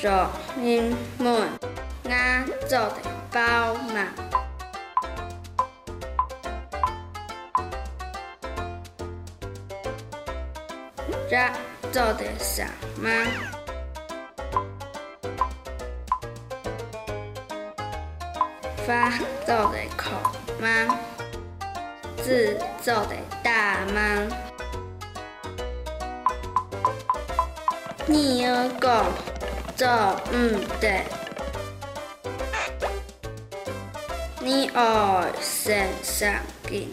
手因门我做的包嘛。这做的什么？发做的口吗？字做的大吗？你要讲做唔对，你爱身上紧。